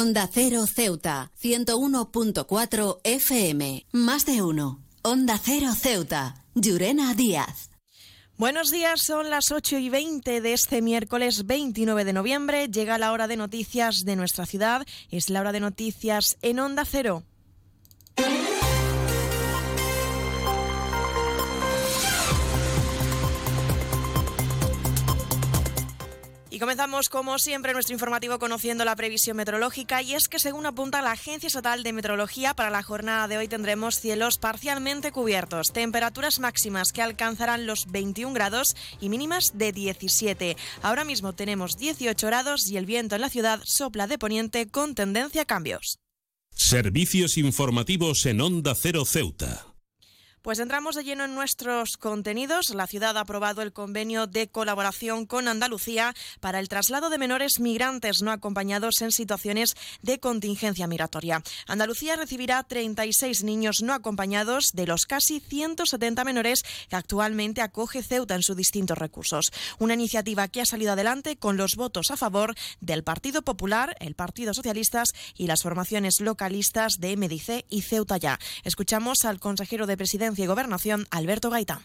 Onda Cero Ceuta, 101.4 FM. Más de uno. Onda Cero Ceuta. Llurena Díaz. Buenos días, son las 8 y 20 de este miércoles 29 de noviembre. Llega la hora de noticias de nuestra ciudad. Es la hora de noticias en Onda Cero. Comenzamos, como siempre, nuestro informativo conociendo la previsión meteorológica y es que, según apunta la Agencia Estatal de Meteorología, para la jornada de hoy tendremos cielos parcialmente cubiertos, temperaturas máximas que alcanzarán los 21 grados y mínimas de 17. Ahora mismo tenemos 18 grados y el viento en la ciudad sopla de poniente con tendencia a cambios. Servicios informativos en Onda Cero Ceuta. Pues entramos de lleno en nuestros contenidos. La ciudad ha aprobado el convenio de colaboración con Andalucía para el traslado de menores migrantes no acompañados en situaciones de contingencia migratoria. Andalucía recibirá 36 niños no acompañados de los casi 170 menores que actualmente acoge Ceuta en sus distintos recursos. Una iniciativa que ha salido adelante con los votos a favor del Partido Popular, el Partido Socialistas y las formaciones localistas de MDC y Ceuta ya. Escuchamos al consejero de Presidencia y Gobernación, Alberto Gaitán.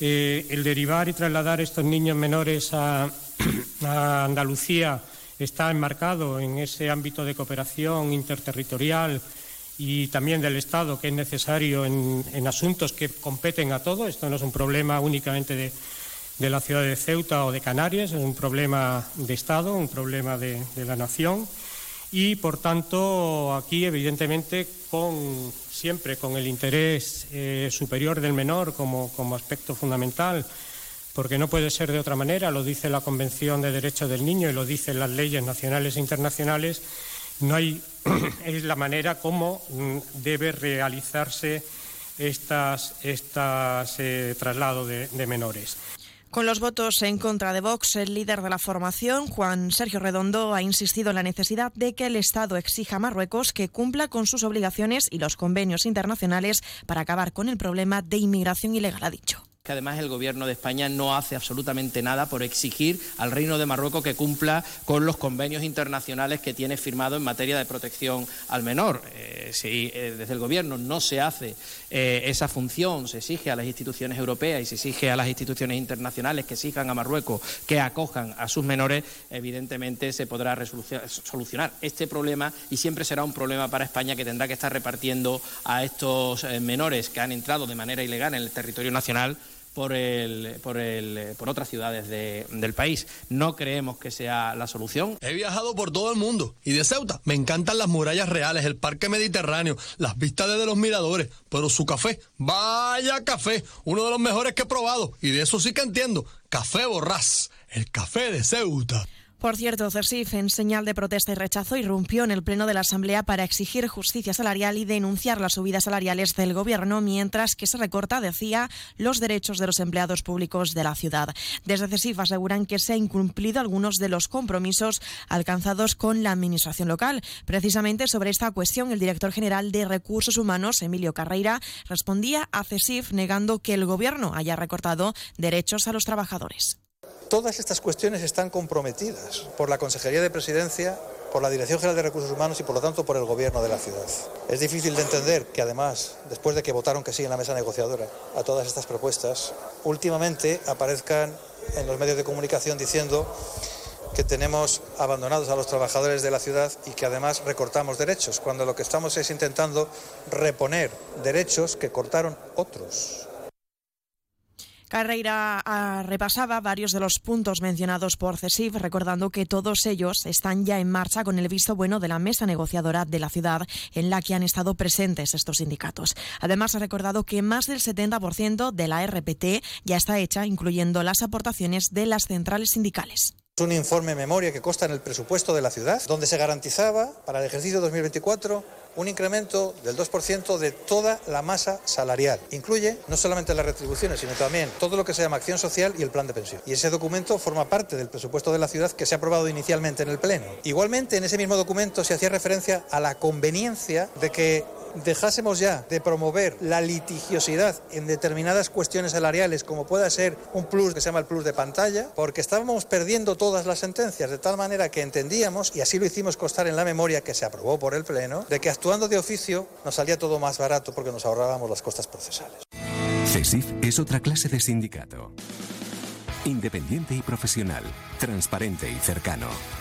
Eh, el derivar y trasladar estos niños menores a, Andalucía está enmarcado en ese ámbito de cooperación interterritorial y también del Estado que es necesario en, asuntos que competen a todos. Esto no es un problema únicamente de, la ciudad de Ceuta o de Canarias, es un problema de Estado, un problema de la nación y, por tanto, aquí, evidentemente, con, siempre con el interés eh, superior del menor como, aspecto fundamental, porque no puede ser de otra manera, lo dice la Convención de Derechos del Niño y lo dicen las leyes nacionales e internacionales, no hay, es la manera como mm, debe realizarse estas, estas eh, traslado de menores. Con los votos en contra de Vox, el líder de la formación, Juan Sergio Redondo, ha insistido en la necesidad de que el Estado exija a Marruecos que cumpla con sus obligaciones y los convenios internacionales para acabar con el problema de inmigración ilegal, ha dicho además el gobierno de España no hace absolutamente nada por exigir al Reino de Marruecos que cumpla con los convenios internacionales que tiene firmado en materia de protección al menor. Eh, si eh, desde el gobierno no se hace eh, esa función, se exige a las instituciones europeas y se exige a las instituciones internacionales que exijan a Marruecos que acojan a sus menores, evidentemente se podrá solucionar este problema y siempre será un problema para España que tendrá que estar repartiendo a estos menores que han entrado de manera ilegal en el territorio nacional por, el, por, el, por otras ciudades del país. No creemos que sea la solución. He viajado por todo el mundo y de Ceuta me encantan las murallas reales, el parque mediterráneo, las vistas desde los miradores, pero su café, vaya café, uno de los mejores que he probado y de eso sí que entiendo. Café Borrás, el café de Ceuta. Por cierto, CERSIF, en señal de protesta y rechazo, irrumpió en el Pleno de la Asamblea para exigir justicia salarial y denunciar las subidas salariales del Gobierno, mientras que se recorta, decía, los derechos de los empleados públicos de la ciudad. Desde CESIF aseguran que se han incumplido algunos de los compromisos alcanzados con la Administración local. Precisamente sobre esta cuestión, el director general de Recursos Humanos, Emilio Carreira, respondía a CESIF negando que el Gobierno haya recortado derechos a los trabajadores. Todas estas cuestiones están comprometidas por la Consejería de Presidencia, por la Dirección General de Recursos Humanos y por lo tanto por el Gobierno de la ciudad. Es difícil de entender que además, después de que votaron que sí en la mesa negociadora a todas estas propuestas, últimamente aparezcan en los medios de comunicación diciendo que tenemos abandonados a los trabajadores de la ciudad y que además recortamos derechos, cuando lo que estamos es intentando reponer derechos que cortaron otros. Carreira ah, repasaba varios de los puntos mencionados por CESIF, recordando que todos ellos están ya en marcha con el visto bueno de la mesa negociadora de la ciudad en la que han estado presentes estos sindicatos. Además, ha recordado que más del 70% de la RPT ya está hecha, incluyendo las aportaciones de las centrales sindicales un informe memoria que consta en el presupuesto de la ciudad, donde se garantizaba para el ejercicio 2024 un incremento del 2% de toda la masa salarial. Incluye no solamente las retribuciones, sino también todo lo que se llama acción social y el plan de pensión. Y ese documento forma parte del presupuesto de la ciudad que se ha aprobado inicialmente en el Pleno. Igualmente, en ese mismo documento se hacía referencia a la conveniencia de que dejásemos ya de promover la litigiosidad en determinadas cuestiones salariales, como pueda ser un plus que se llama el plus de pantalla, porque estábamos perdiendo todas las sentencias, de tal manera que entendíamos, y así lo hicimos constar en la memoria que se aprobó por el Pleno, de que actuando de oficio nos salía todo más barato porque nos ahorrábamos las costas procesales. CESIF es otra clase de sindicato. Independiente y profesional, transparente y cercano.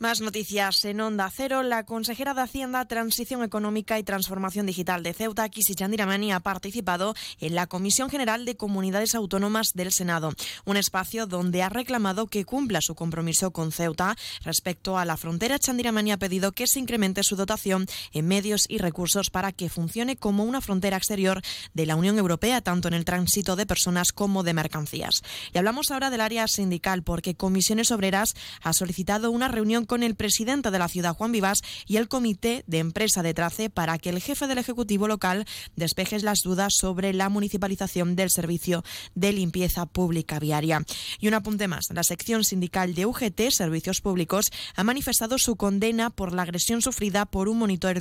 Más noticias en Onda Cero. La consejera de Hacienda, Transición Económica y Transformación Digital de Ceuta, Kisi Chandiramani, ha participado en la Comisión General de Comunidades Autónomas del Senado, un espacio donde ha reclamado que cumpla su compromiso con Ceuta respecto a la frontera. Chandiramani ha pedido que se incremente su dotación en medios y recursos para que funcione como una frontera exterior de la Unión Europea, tanto en el tránsito de personas como de mercancías. Y hablamos ahora del área sindical, porque Comisiones Obreras ha solicitado una reunión con el presidente de la ciudad, Juan Vivas, y el comité de empresa de Trace para que el jefe del Ejecutivo local despeje las dudas sobre la municipalización del servicio de limpieza pública viaria. Y un apunte más, la sección sindical de UGT, Servicios Públicos, ha manifestado su condena por la agresión sufrida por un monitor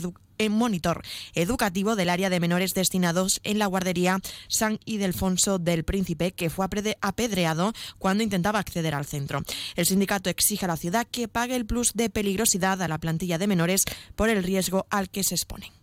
monitor educativo del área de menores destinados en la guardería San Ildefonso del Príncipe, que fue apedreado cuando intentaba acceder al centro. El sindicato exige a la ciudad que pague el plus de peligrosidad a la plantilla de menores por el riesgo al que se exponen.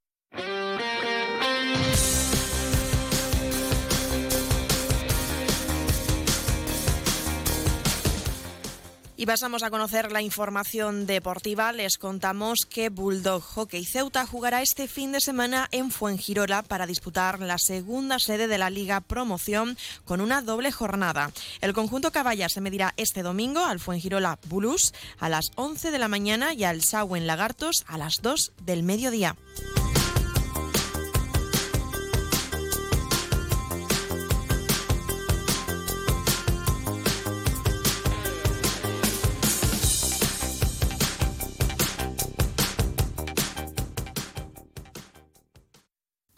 Y pasamos a conocer la información deportiva. Les contamos que Bulldog Hockey Ceuta jugará este fin de semana en Fuengirola para disputar la segunda sede de la Liga Promoción con una doble jornada. El conjunto Caballa se medirá este domingo al Fuengirola Bulus a las 11 de la mañana y al Sauen Lagartos a las 2 del mediodía.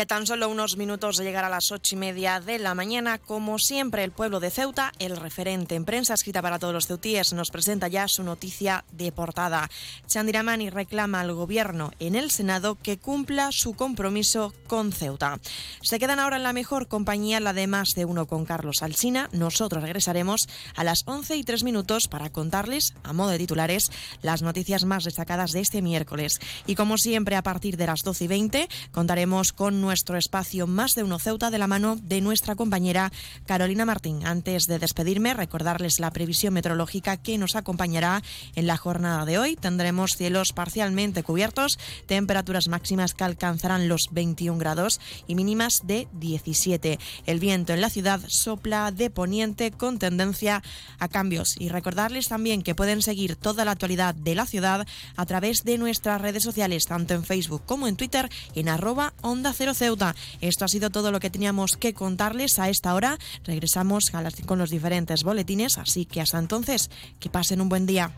A tan solo unos minutos de llegar a las ocho y media de la mañana, como siempre, el pueblo de Ceuta, el referente en prensa escrita para todos los ceutíes, nos presenta ya su noticia de portada. Chandiramani reclama al gobierno en el Senado que cumpla su compromiso con Ceuta. Se quedan ahora en la mejor compañía, la de más de uno con Carlos Alsina. Nosotros regresaremos a las once y tres minutos para contarles, a modo de titulares, las noticias más destacadas de este miércoles. Y como siempre, a partir de las doce y veinte, contaremos con nuestro espacio Más de Uno Ceuta de la mano de nuestra compañera Carolina Martín. Antes de despedirme, recordarles la previsión meteorológica que nos acompañará en la jornada de hoy. Tendremos cielos parcialmente cubiertos, temperaturas máximas que alcanzarán los 21 grados y mínimas de 17. El viento en la ciudad sopla de poniente con tendencia a cambios. Y recordarles también que pueden seguir toda la actualidad de la ciudad a través de nuestras redes sociales, tanto en Facebook como en Twitter, en arroba onda Ceuta. Esto ha sido todo lo que teníamos que contarles a esta hora. Regresamos con los diferentes boletines, así que hasta entonces, que pasen un buen día.